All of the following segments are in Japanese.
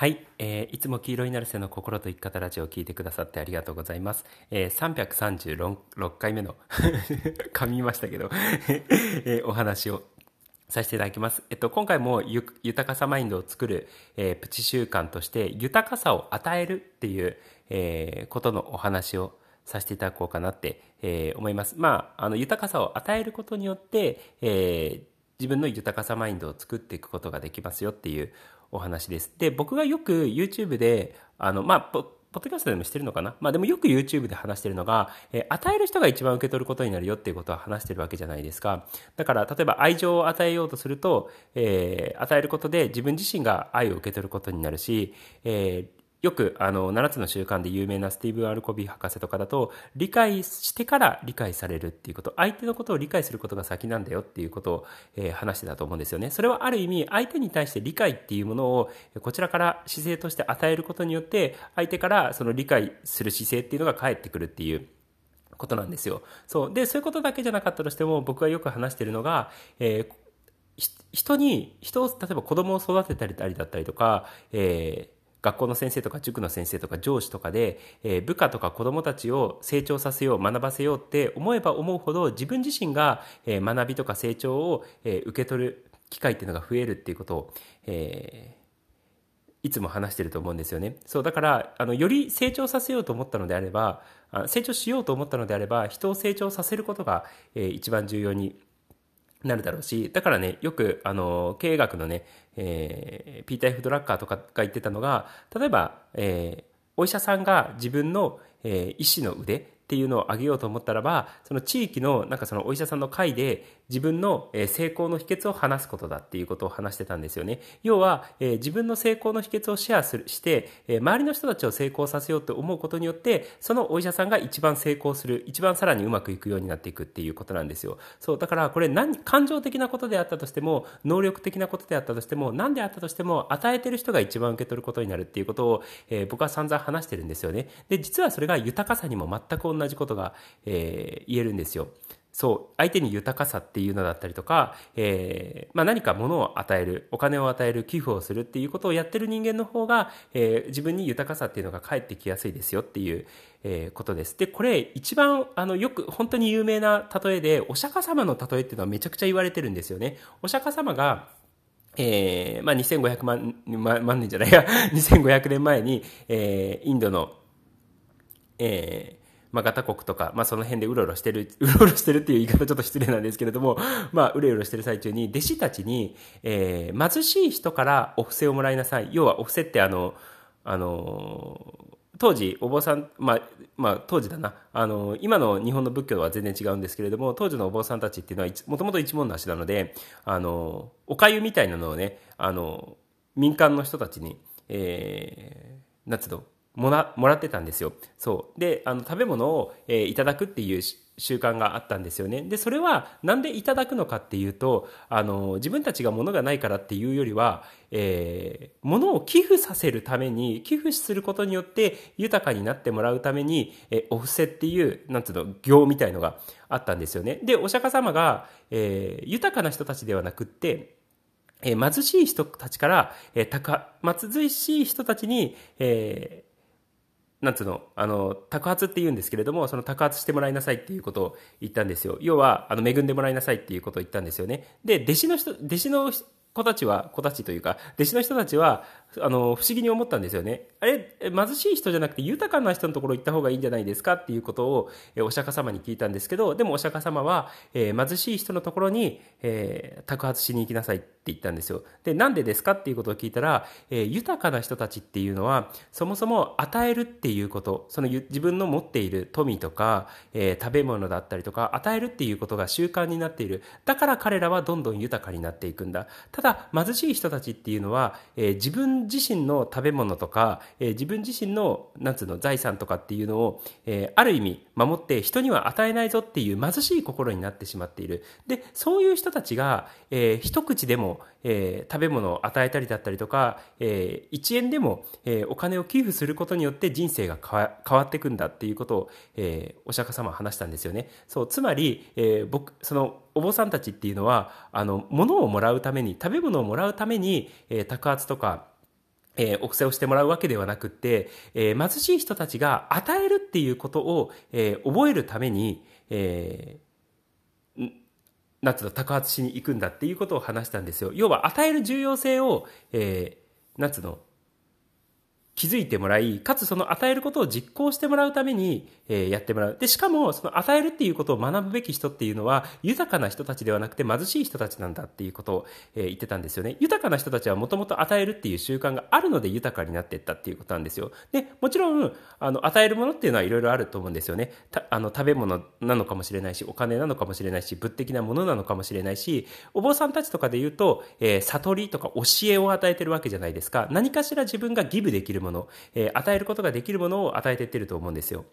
はい、えーいつも黄色いナルセの心と生き方ラジオを聞いてくださってありがとうございます。えー336回目の 噛みましたけど、えーお話をさせていただきます。えっと、今回もゆ豊かさマインドを作る、えープチ習慣として、豊かさを与えるっていう、えーことのお話をさせていただこうかなって、えー思います。まあ、あの、豊かさを与えることによって、えー自分の豊かさマインドを作っていくことができますよっていうお話です。で、僕がよく YouTube で、あの、まあ、ポポッドキャストでもしてるのかな？まあでもよく YouTube で話してるのが、えー与える人が一番受け取ることになるよっていうことは話してるわけじゃないですか。だから、例えば愛情を与えようとすると、えー与えることで自分自身が愛を受け取ることになるし、えーよくあの7つの習慣で有名なスティーブ・アルコビー博士とかだと理解してから理解されるっていうこと相手のことを理解することが先なんだよっていうことを、えー話してたと思うんですよね。それはある意味相手に対して理解っていうものをこちらから姿勢として与えることによって相手からその理解する姿勢っていうのが返ってくるっていうことなんですよ。そう。でそういうことだけじゃなかったとしても僕がよく話してるのが、えー人に人を例えば子供を育てたりだったりとか、えー学校の先生とか塾の先生とか上司とかで、えー部下とか子供たちを成長させよう学ばせようって思えば思うほど自分自身が、えー学びとか成長を、えー受け取る機会っていうのが増えるっていうことを、えーいつも話してると思うんですよね。そう、だから、あの、より成長させようと思ったのであれば、成長しようと思ったのであれば、人を成長させることが、えー一番重要になるだろうし、だからね、よく、あの、経営学のね、えーピーター・フ・ドラッカーとかが言ってたのが、例えば、えーお医者さんが自分の、えー医師の腕っていうのを上げようと思ったらば、その地域の、なんかそのお医者さんの会で自分の成功の秘訣を話すことだっていうことを話してたんですよね。要は、自分の成功の秘訣をシェアするして、周りの人たちを成功させようと思うことによって、そのお医者さんが一番成功する、一番さらにうまくいくようになっていくっていうことなんですよ。そう、だからこれ何、感情的なことであったとしても、能力的なことであったとしても、何であったとしても、与えてる人が一番受け取ることになるっていうことを、えー僕は散々話してるんですよね。で、実はそれが豊かさにも全く同じことが、えー言えるんですよ。そう、相手に豊かさっていうのだったりとか、えーまあ、何か物を与える、お金を与える、寄付をするっていうことをやってる人間の方が、えー自分に豊かさっていうのが返ってきやすいですよっていう、えーことです。で、これ一番、あの、よく本当に有名な例えで、お釈迦様の例えっていうのはめちゃくちゃ言われてるんですよね。お釈迦様が、えーまあ、2500万、ま万年じゃないや、2500年前に、えーインドの、えーまあ、ガタ国とか、まあ、その辺でうろうろしてる、うろうろしてるっていう言い方ちょっと失礼なんですけれども、まあ、うろうろしてる最中に、弟子たちに、えー貧しい人からお布施をもらいなさい。要は、お布施ってあの、あの、当時、お坊さん、まあ、まあ、当時だな、あの、今の日本の仏教は全然違うんですけれども、当時のお坊さんたちっていうのは、もともと一門の足なので、あの、お粥みたいなのをね、あの、民間の人たちに、えー、なんつうの、もらもらってたんですよ。そう。で、あの、食べ物を、えーいただくっていう習慣があったんですよね。で、それは、なんでいただくのかっていうと、あの、自分たちが物がないからっていうよりは、えー物を寄付させるために、寄付することによって豊かになってもらうために、えーお布施っていう、なんつうの、行みたいのがあったんですよね。で、お釈迦様が、えー豊かな人たちではなくって、えー貧しい人たちから、えー高貧しい人たちに、えーなんつうの、あの、托発って言うんですけれども、その托発してもらいなさいっていうことを言ったんですよ。要は、あの、恵んでもらいなさいっていうことを言ったんですよね。で、弟子の人、弟子の子たちは、子たちというか、弟子の人たちは、あの、不思議に思ったんですよね。あれ、貧しい人じゃなくて豊かな人のところ行った方がいいんじゃないですかっていうことを、えお釈迦様に聞いたんですけど、でもお釈迦様は、えー貧しい人のところに、えー托発しに行きなさいって言ったんですよ。で、なんでですかっていうことを聞いたら、えー豊かな人たちっていうのは、そもそも与えるっていうこと、その自分の持っている富とか、えー食べ物だったりとか、与えるっていうことが習慣になっている。だから彼らはどんどん豊かになっていくんだ。ただ、貧しい人たちっていうのは、えー自分自身の食べ物とか、えー自分自身の、なんつうの、財産とかっていうのを、えーある意味守って人には与えないぞっていう貧しい心になってしまっている。で、そういう人たちが、えー一口でも、えー食べ物を与えたりだったりとか、えー1円でも、えーお金を寄付することによって人生が変わっていくんだっていうことを、えーお釈迦様は話したんですよね。そう、つまり、えー僕、その、お坊さんたちっていうのは、あの、物をもらうために、食べ物をもらうために、えー、托発とか、えー、お布施をしてもらうわけではなくって、えー、貧しい人たちが与えるっていうことを、えー、覚えるために、えー、なんつうの、宅発しに行くんだっていうことを話したんですよ。要は、与える重要性を、えー、なんつうの、気づいてもらい、かつその与えることを実行してもらうために、えー、やってもらう。で、しかも、その与えるっていうことを学ぶべき人っていうのは、豊かな人たちではなくて貧しい人たちなんだっていうことを、えー、言ってたんですよね。豊かな人たちはもともと与えるっていう習慣があるので豊かになっていったっていうことなんですよ。で、もちろん、あの、与えるものっていうのはいろいろあると思うんですよね。たあの、食べ物なのかもしれないし、お金なのかもしれないし、物的なものなのかもしれないし、お坊さんたちとかで言うと、えー、悟りとか教えを与えてるわけじゃないですか。何かしら自分がギブできるもの、えー、与えることができるものを与えていってると思うんですよ。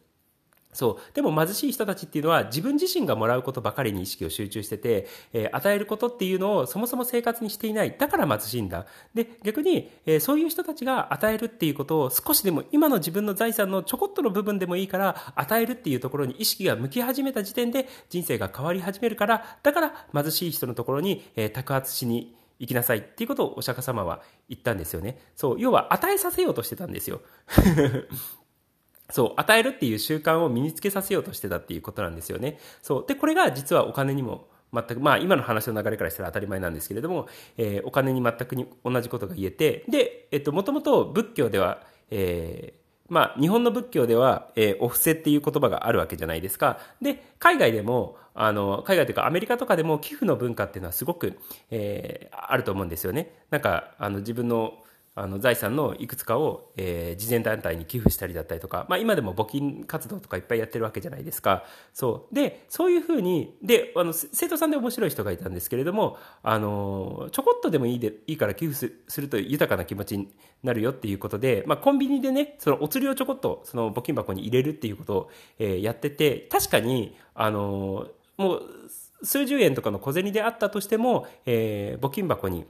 そう。でも貧しい人たちっていうのは自分自身がもらうことばかりに意識を集中してて、えー、与えることっていうのをそもそも生活にしていない。だから貧しいんだ。で、逆に、えー、そういう人たちが与えるっていうことを少しでも今の自分の財産のちょこっとの部分でもいいから与えるっていうところに意識が向き始めた時点で人生が変わり始めるから、だから貧しい人のところに、えー、宅発しに行きなさいっていうことをお釈迦様は言ったんですよね。そう、要は与えさせようとしてたんですよ。そう、与えるっていう習慣を身につけさせようとしてたっていうことなんですよね。そう。で、これが実はお金にも全く、まあ今の話の流れからしたら当たり前なんですけれども、えー、お金に全くに同じことが言えて、で、えっと、もともと仏教では、えー、まあ、日本の仏教では、えー、お布施っていう言葉があるわけじゃないですか。で、海外でも、あの、海外というかアメリカとかでも寄付の文化っていうのはすごく、えー、あると思うんですよね。なんか、あの、自分のあの財産のいくつかを、えー、慈善団体に寄付したりだったりとか、まあ、今でも募金活動とかいっぱいやってるわけじゃないですか。そう。で、そういうふうに、で、あの、生徒さんで面白い人がいたんですけれども、あの、ちょこっとでもいいで、いいから寄付すると豊かな気持ちになるよっていうことで、まあ、コンビニでね、そのお釣りをちょこっと、その募金箱に入れるっていうことを、えー、やってて、確かに、あの、もう、数十円とかの小銭であったとしても、えー、募金箱に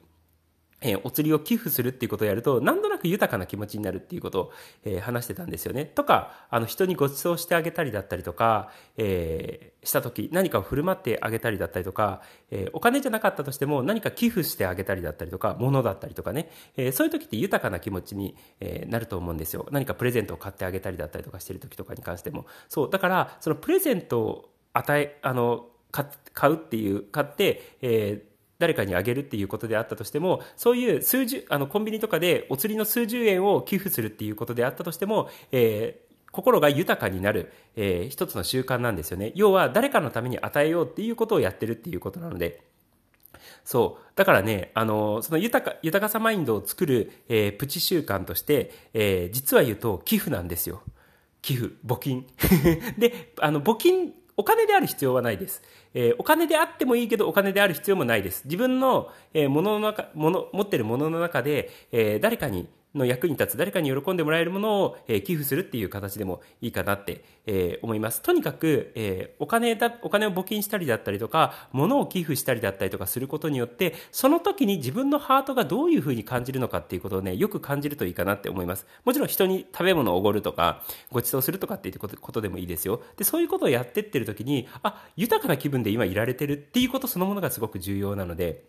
えー、お釣りを寄付するっていうことをやると、なんとなく豊かな気持ちになるっていうことを、えー、話してたんですよね。とか、あの、人にご馳走してあげたりだったりとか、えー、した時、何かを振る舞ってあげたりだったりとか、え、お金じゃなかったとしても何か寄付してあげたりだったりとか、物だったりとかね、え、そういう時って豊かな気持ちに、え、なると思うんですよ。何かプレゼントを買ってあげたりだったりとかしてる時とかに関しても。そう、だから、そのプレゼントを与え、あの、買うっていう、買って、えー、誰かにあげるっていうことであったとしても、そういう数十、あの、コンビニとかでお釣りの数十円を寄付するっていうことであったとしても、えー、心が豊かになる、えー、一つの習慣なんですよね。要は、誰かのために与えようっていうことをやってるっていうことなので、そう。だからね、あの、その豊か、豊かさマインドを作る、えー、プチ習慣として、えー、実は言うと寄付なんですよ。寄付、募金。で、あの、募金お金である必要はないです。えー、お金であってもいいけど、お金である必要もないです。自分の、えー、ものの中、もの、持ってるものの中で、えー、誰かに、の役に立つ、誰かに喜んでもらえるものを、え、寄付するっていう形でもいいかなって、え、思います。とにかく、え、お金だ、お金を募金したりだったりとか、物を寄付したりだったりとかすることによって、その時に自分のハートがどういうふうに感じるのかっていうことをね、よく感じるといいかなって思います。もちろん人に食べ物をおごるとか、ご馳走するとかっていうことでもいいですよ。で、そういうことをやってってる時に、あ、豊かな気分で今いられてるっていうことそのものがすごく重要なので、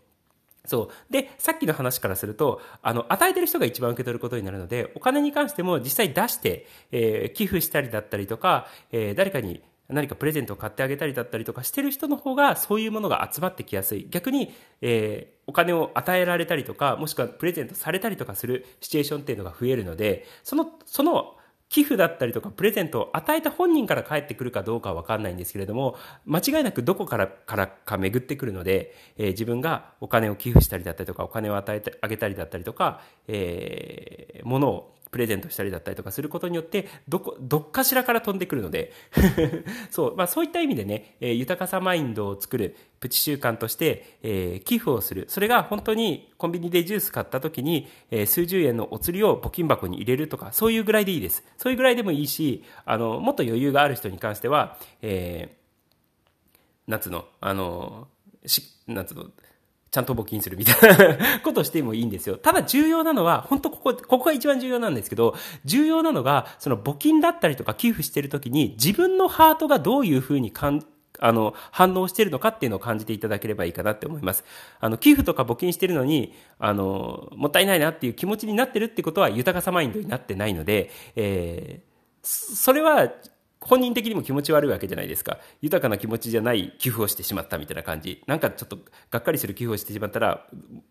そう。で、さっきの話からすると、あの、与えてる人が一番受け取ることになるので、お金に関しても実際出して、えー、寄付したりだったりとか、えー、誰かに何かプレゼントを買ってあげたりだったりとかしてる人の方が、そういうものが集まってきやすい。逆に、えー、お金を与えられたりとか、もしくはプレゼントされたりとかするシチュエーションっていうのが増えるので、その、その、寄付だったりとかプレゼントを与えた本人から返ってくるかどうかはわかんないんですけれども、間違いなくどこからからか巡ってくるので、えー、自分がお金を寄付したりだったりとか、お金を与えてあげたりだったりとか、えー、物をプレゼントしたりだったりとかすることによって、どこ、どっかしらから飛んでくるので そう、まあそういった意味でね、えー、豊かさマインドを作るプチ習慣として、えー、寄付をする。それが本当にコンビニでジュース買った時に、えー、数十円のお釣りを募金箱に入れるとか、そういうぐらいでいいです。そういうぐらいでもいいし、あの、もっと余裕がある人に関しては、えー、夏の、あの、し、夏の、ちゃんと募金するみたいなことをしてもいいんですよ。ただ重要なのは、本当ここ、ここが一番重要なんですけど、重要なのが、その募金だったりとか寄付してるときに、自分のハートがどういうふうに感あの、反応してるのかっていうのを感じていただければいいかなって思います。あの、寄付とか募金してるのに、あの、もったいないなっていう気持ちになってるってことは豊かさマインドになってないので、えー、それは、本人的にも気持ち悪いわけじゃないですか。豊かな気持ちじゃない寄付をしてしまったみたいな感じ。なんかちょっとがっかりする寄付をしてしまったら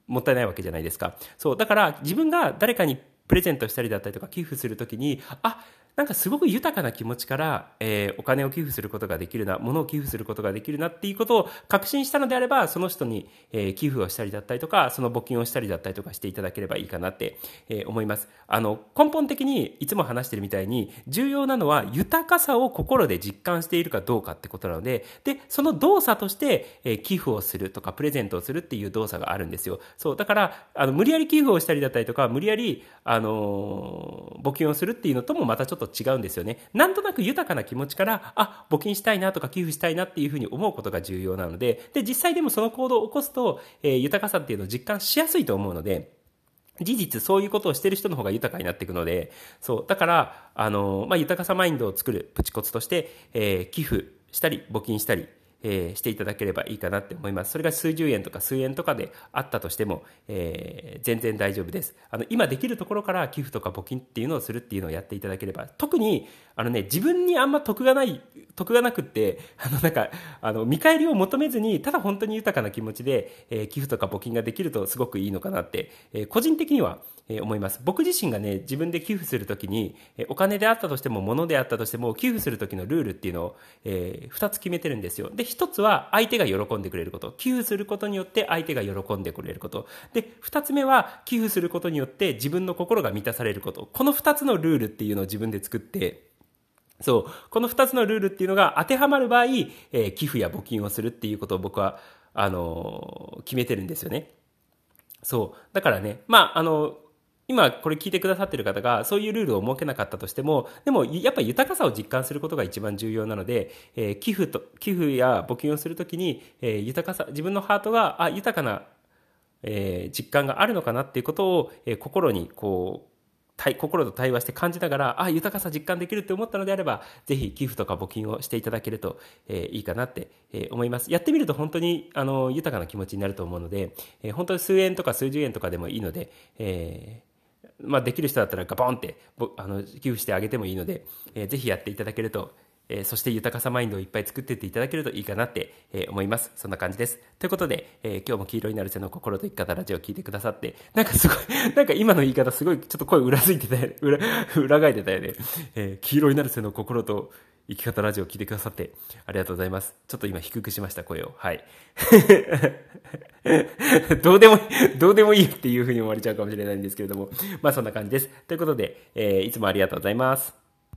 もったいないわけじゃないですか。そう。だから自分が誰かにプレゼントしたりだったりとか寄付するときに、あ、なんかすごく豊かな気持ちから、えー、お金を寄付することができるな、物を寄付することができるなっていうことを確信したのであれば、その人に、えー、寄付をしたりだったりとか、その募金をしたりだったりとかしていただければいいかなって、えー、思います。あの、根本的にいつも話してるみたいに、重要なのは豊かさを心で実感しているかどうかってことなので、で、その動作として、えー、寄付をするとか、プレゼントをするっていう動作があるんですよ。そう、だから、あの、無理やり寄付をしたりだったりとか、無理やり、あの募金をするっていうのともまたちょっと違うんですよね。なんとなく豊かな気持ちから、あ、募金したいなとか寄付したいなっていうふうに思うことが重要なので、で、実際でもその行動を起こすと、えー、豊かさっていうのを実感しやすいと思うので、事実そういうことをしてる人の方が豊かになっていくので、そう、だから、あの、まあ、豊かさマインドを作るプチコツとして、えー、寄付したり、募金したり、えー、していただければいいかなって思います。それが数十円とか数円とかであったとしても、えー、全然大丈夫です。あの、今できるところから寄付とか募金っていうのをするっていうのをやっていただければ、特に、あのね、自分にあんま得がない、得がなくって、あの、なんか、あの、見返りを求めずに、ただ本当に豊かな気持ちで、えー、寄付とか募金ができるとすごくいいのかなって、え、個人的には、え思います。僕自身がね、自分で寄付するときに、えお金であったとしても、物であったとしても、寄付するときのルールっていうのを、えー、2つ決めてるんですよ。で、1つは相手が喜んでくれること。寄付することによって相手が喜んでくれること。で、2つ目は寄付することによって自分の心が満たされること。この2つのルールっていうのを自分で作って、そう。この2つのルールっていうのが当てはまる場合、えー、寄付や募金をするっていうことを僕は、あのー、決めてるんですよね。そう。だからね、まあ、あの、今これ聞いてくださってる方がそういうルールを設けなかったとしても、でもやっぱり豊かさを実感することが一番重要なので、えー、寄付と、寄付や募金をするときに、えー、豊かさ、自分のハートが、あ、豊かな、えー、実感があるのかなっていうことを、えー、心にこう、心と対話して感じながら、あ、豊かさ実感できるって思ったのであれば、ぜひ寄付とか募金をしていただけると、えー、いいかなって、えー、思います。やってみると本当に、あの、豊かな気持ちになると思うので、えー、本当に数円とか数十円とかでもいいので、えー、まあ、できる人だったらガボンってあの寄付してあげてもいいので、えー、ぜひやっていただけると、えー、そして豊かさマインドをいっぱい作っていっていただけるといいかなって、えー、思います。そんな感じです。ということで、えー、今日も黄色になる背の心と生き方ラジオを聞いてくださって、なんかすごい、なんか今の言い方すごいちょっと声裏付いてたよね。裏、裏返ってたよね。え、黄色になる背の心と生き方ラジオを聞いてくださってありがとうございます。ちょっと今低くしました声を。はい。どうでも、どうでもいいっていう風に思われちゃうかもしれないんですけれども、まあそんな感じです。ということで、えー、いつもありがとうございます。